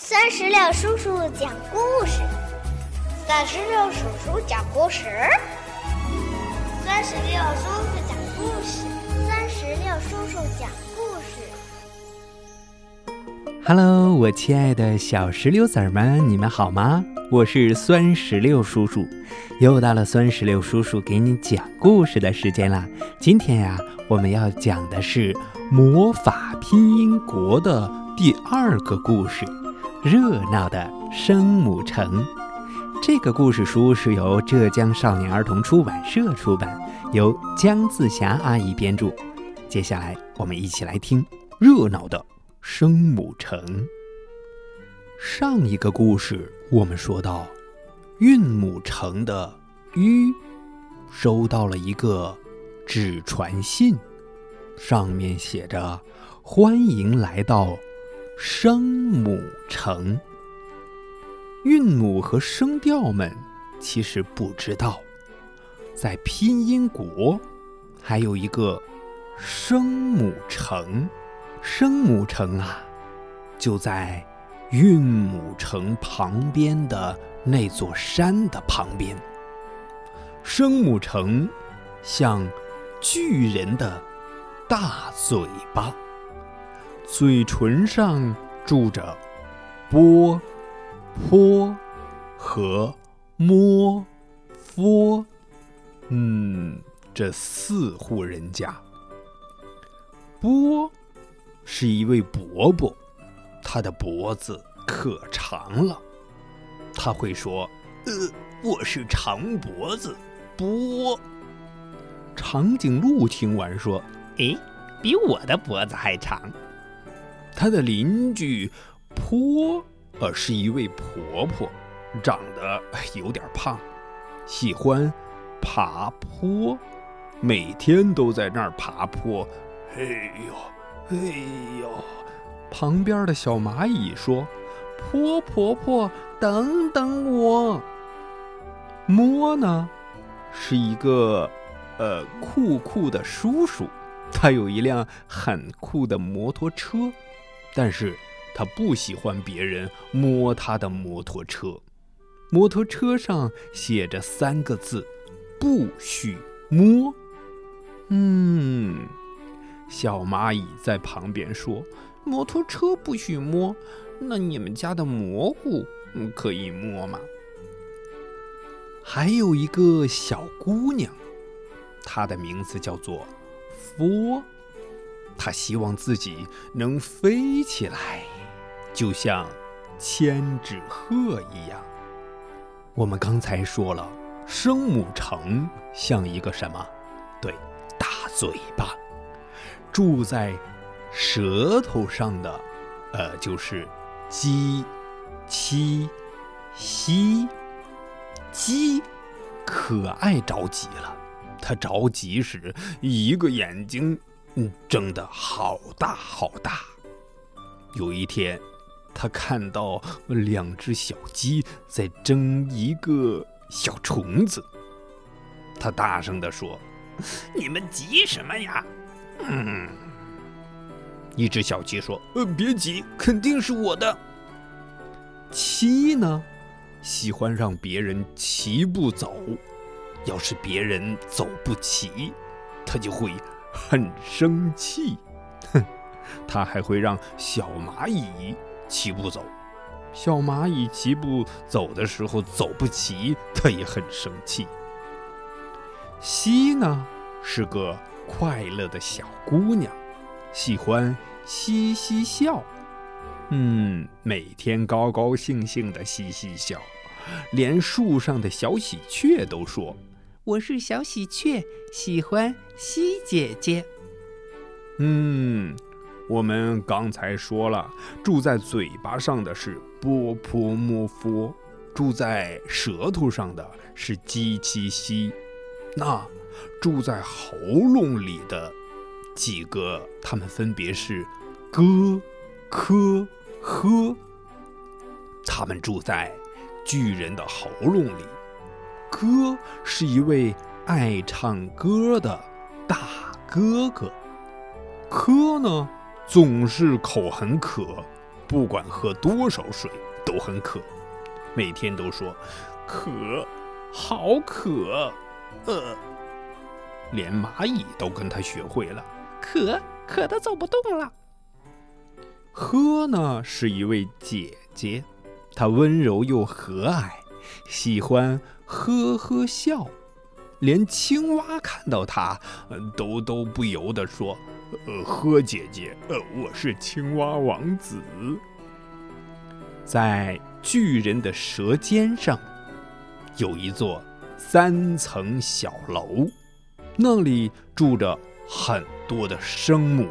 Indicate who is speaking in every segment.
Speaker 1: 酸石榴叔叔讲故事，
Speaker 2: 酸石榴叔叔讲故事，
Speaker 1: 酸石榴叔叔讲故事，酸石榴叔叔讲故
Speaker 3: 事。Hello，我亲爱的小石榴籽儿们，你们好吗？我是酸石榴叔叔，又到了酸石榴叔叔给你讲故事的时间啦。今天呀，我们要讲的是魔法拼音国的第二个故事。热闹的生母城，这个故事书是由浙江少年儿童出版社出版，由姜自霞阿姨编著。接下来，我们一起来听热闹的生母城。上一个故事我们说到，韵母城的鱼收到了一个纸传信，上面写着：“欢迎来到。”声母城，韵母和声调们其实不知道，在拼音国还有一个声母城。声母城啊，就在韵母城旁边的那座山的旁边。声母城像巨人的大嘴巴。嘴唇上住着波、坡和摸、佛，嗯，这四户人家。波是一位伯伯，他的脖子可长了，他会说：“呃，我是长脖子波。”长颈鹿听完说：“
Speaker 4: 哎，比我的脖子还长。”
Speaker 3: 他的邻居坡呃是一位婆婆，长得有点胖，喜欢爬坡，每天都在那儿爬坡。哎呦，哎呦！旁边的小蚂蚁说：“坡婆婆，等等我。”摸呢，是一个呃酷酷的叔叔，他有一辆很酷的摩托车。但是他不喜欢别人摸他的摩托车，摩托车上写着三个字：不许摸。嗯，小蚂蚁在旁边说：“摩托车不许摸，那你们家的蘑菇可以摸吗？”还有一个小姑娘，她的名字叫做佛。他希望自己能飞起来，就像千纸鹤一样。我们刚才说了，声母城像一个什么？对，大嘴巴。住在舌头上的，呃，就是鸡、七、西。鸡可爱着急了，它着急时，一个眼睛。睁得好大好大。有一天，他看到两只小鸡在争一个小虫子。他大声地说：“
Speaker 4: 你们急什么呀？”
Speaker 3: 嗯，一只小鸡说：“呃，别急，肯定是我的。”七呢，喜欢让别人齐步走，要是别人走不齐，他就会。很生气，哼，他还会让小蚂蚁齐步走。小蚂蚁齐步走的时候走不齐，他也很生气。西呢是个快乐的小姑娘，喜欢嘻嘻笑，嗯，每天高高兴兴的嘻嘻笑，连树上的小喜鹊都说。
Speaker 5: 我是小喜鹊，喜欢西姐姐。
Speaker 3: 嗯，我们刚才说了，住在嘴巴上的是波泼摸佛，住在舌头上的是鸡七西。那住在喉咙里的几个，他们分别是哥、科、呵。他们住在巨人的喉咙里。哥是一位爱唱歌的大哥哥，科呢总是口很渴，不管喝多少水都很渴，每天都说渴，好渴，呃，连蚂蚁都跟他学会了，
Speaker 5: 渴渴的走不动了。
Speaker 3: 喝呢是一位姐姐，她温柔又和蔼，喜欢呵呵笑，连青蛙看到他，都都不由得说：“呃，呵姐姐，呃，我是青蛙王子。”在巨人的舌尖上，有一座三层小楼，那里住着很多的生母，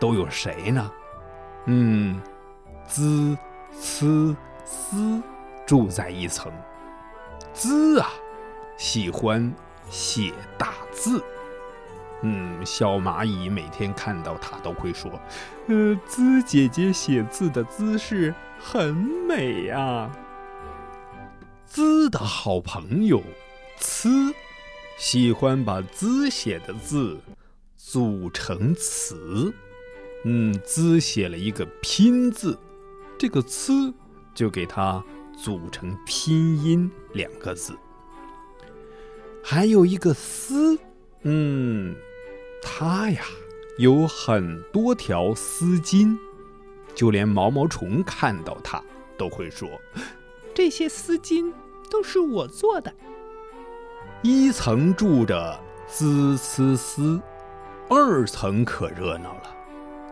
Speaker 3: 都有谁呢？嗯，滋、呲、丝住在一层。滋啊，喜欢写大字。嗯，小蚂蚁每天看到它都会说：“呃，滋姐姐写字的姿势很美呀。”滋的好朋友呲，喜欢把滋写的字组成词。嗯，滋写了一个拼字，这个“呲”就给它组成拼音两个字。还有一个“丝”，嗯，它呀有很多条丝巾，就连毛毛虫看到它都会说：“
Speaker 5: 这些丝巾都是我做的。”
Speaker 3: 一层住着滋、呲、丝，二层可热闹了。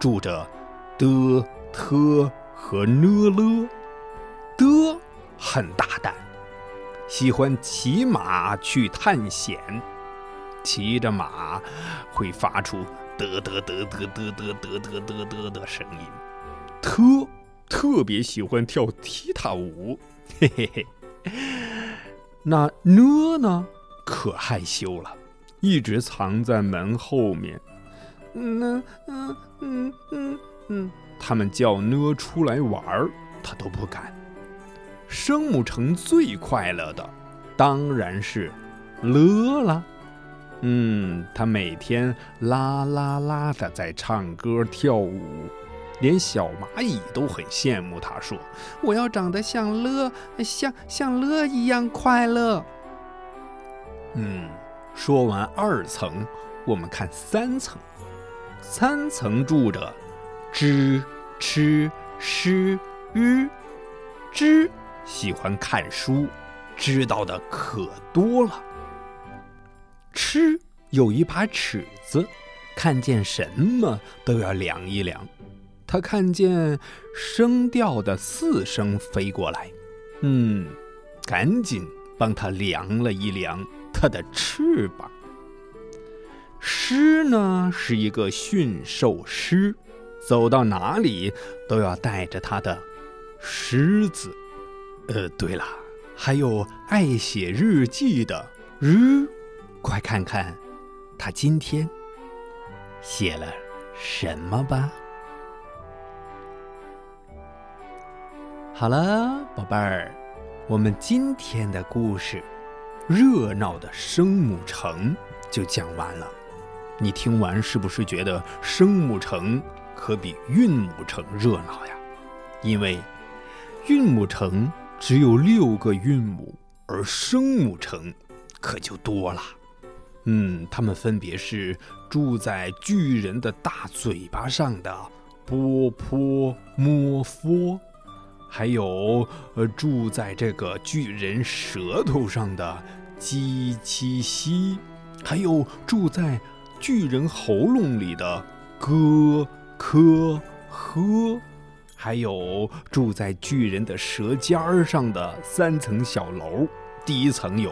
Speaker 3: 住着的、特和呢了。很大胆，喜欢骑马去探险，骑着马会发出得得得得得得得得得得的声音。特特别喜欢跳踢踏舞，嘿嘿嘿。那呢呢，可害羞了，一直藏在门后面。嗯嗯嗯嗯嗯，他们叫呢出来玩，他都不敢。生母城最快乐的，当然是乐了。嗯，他每天啦啦啦的在唱歌跳舞，连小蚂蚁都很羡慕他，说：“
Speaker 5: 我要长得像乐，像像乐一样快乐。”
Speaker 3: 嗯，说完二层，我们看三层。三层住着，知、吃、诗、日。知喜欢看书，知道的可多了。吃有一把尺子，看见什么都要量一量。他看见声调的四声飞过来，嗯，赶紧帮他量了一量他的翅膀。狮呢是一个驯兽师，走到哪里都要带着他的狮子。呃，对了，还有爱写日记的日，快看看他今天写了什么吧。好了，宝贝儿，我们今天的故事《热闹的生母城》就讲完了。你听完是不是觉得生母城可比韵母城热闹呀？因为韵母城只有六个韵母，而声母城可就多了。嗯，它们分别是住在巨人的大嘴巴上的波波摸佛，还有呃住在这个巨人舌头上的鸡七西，还有住在。巨人喉咙里的咯、科、呵，还有住在巨人的舌尖儿上的三层小楼。第一层有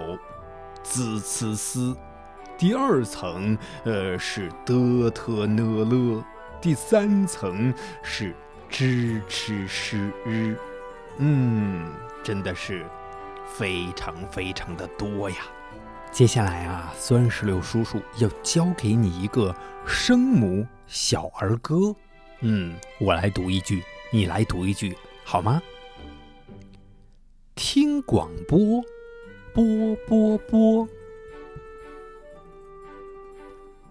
Speaker 3: 滋、呲、丝，第二层呃是的、特、呢、了，第三层是支、吃、诗、日。嗯，真的是非常非常的多呀。接下来啊，酸石榴叔叔要教给你一个声母小儿歌。嗯，我来读一句，你来读一句，好吗？听广播，播播播，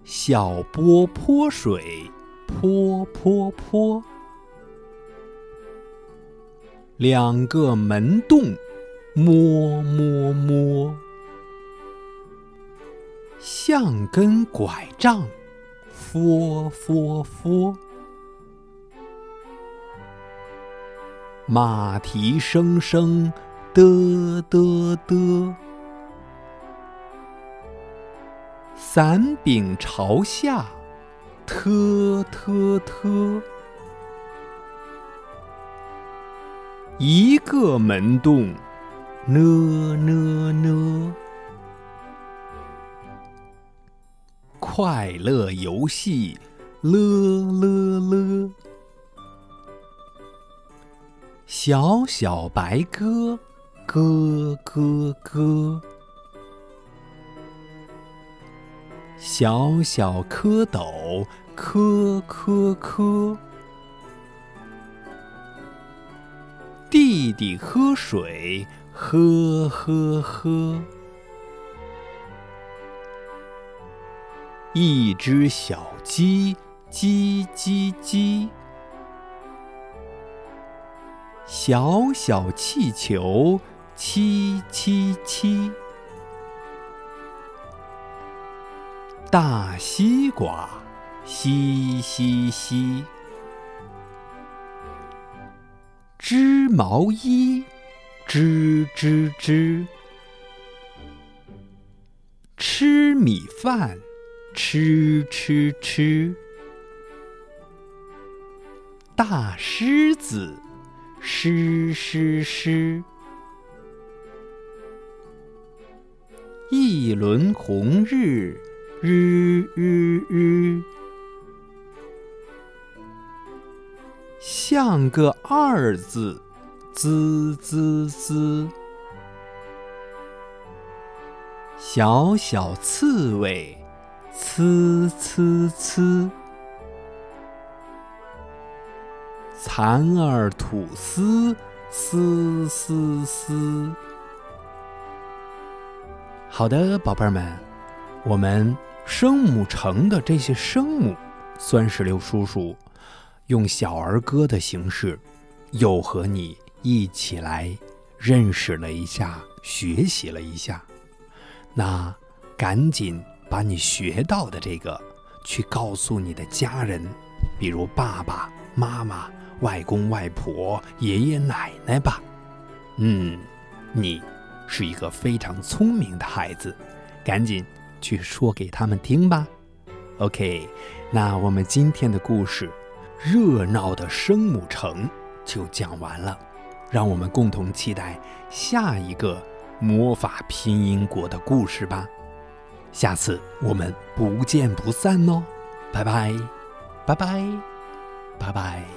Speaker 3: 小波泼水，泼泼泼，两个门洞，摸摸摸，像根拐杖，佛佛佛。马蹄声声，嘚嘚嘚。伞柄朝下，特特特。一个门洞，呢呢呢。快乐游戏，乐乐乐。小小白鸽，咯咯咯。小小蝌蚪，磕磕磕。弟弟喝水，喝喝喝。一只小鸡，叽叽叽。小小气球，七七七；大西瓜，嘻嘻嘻；织毛衣，织织织；吃米饭，吃吃吃；大狮子。诗诗诗，一轮红日，日日日，像个二字，滋滋滋，小小刺猬，呲呲呲。蚕儿吐丝，丝丝丝。好的，宝贝儿们，我们声母城的这些声母，酸石榴叔叔用小儿歌的形式，又和你一起来认识了一下，学习了一下。那赶紧把你学到的这个，去告诉你的家人，比如爸爸妈妈。外公外婆、爷爷奶奶吧，嗯，你是一个非常聪明的孩子，赶紧去说给他们听吧。OK，那我们今天的故事《热闹的生母城》就讲完了，让我们共同期待下一个魔法拼音国的故事吧。下次我们不见不散哦，拜拜，拜拜，拜拜。